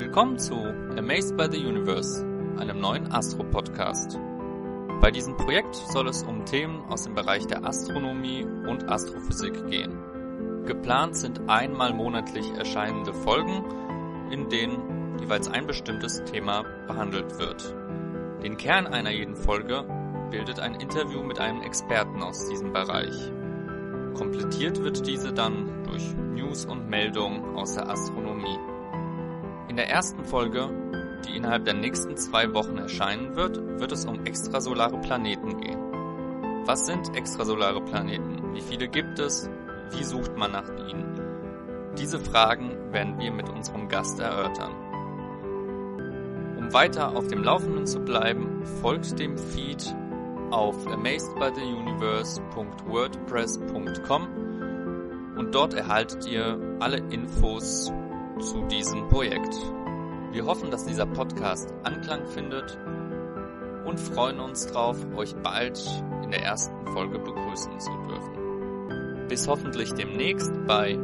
Willkommen zu Amazed by the Universe, einem neuen Astro-Podcast. Bei diesem Projekt soll es um Themen aus dem Bereich der Astronomie und Astrophysik gehen. Geplant sind einmal monatlich erscheinende Folgen, in denen jeweils ein bestimmtes Thema behandelt wird. Den Kern einer jeden Folge bildet ein Interview mit einem Experten aus diesem Bereich. Komplettiert wird diese dann durch News und Meldungen aus der Astronomie. In der ersten Folge, die innerhalb der nächsten zwei Wochen erscheinen wird, wird es um extrasolare Planeten gehen. Was sind extrasolare Planeten? Wie viele gibt es? Wie sucht man nach ihnen? Diese Fragen werden wir mit unserem Gast erörtern. Um weiter auf dem Laufenden zu bleiben, folgt dem Feed auf amazedbytheuniverse.wordpress.com und dort erhaltet ihr alle Infos zu diesem Projekt. Wir hoffen, dass dieser Podcast Anklang findet und freuen uns darauf, euch bald in der ersten Folge begrüßen zu dürfen. Bis hoffentlich demnächst bei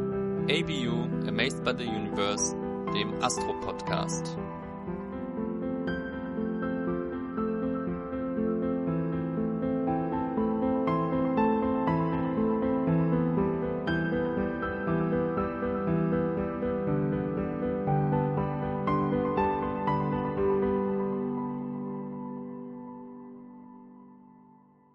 ABU Amazed by the Universe, dem Astro Podcast.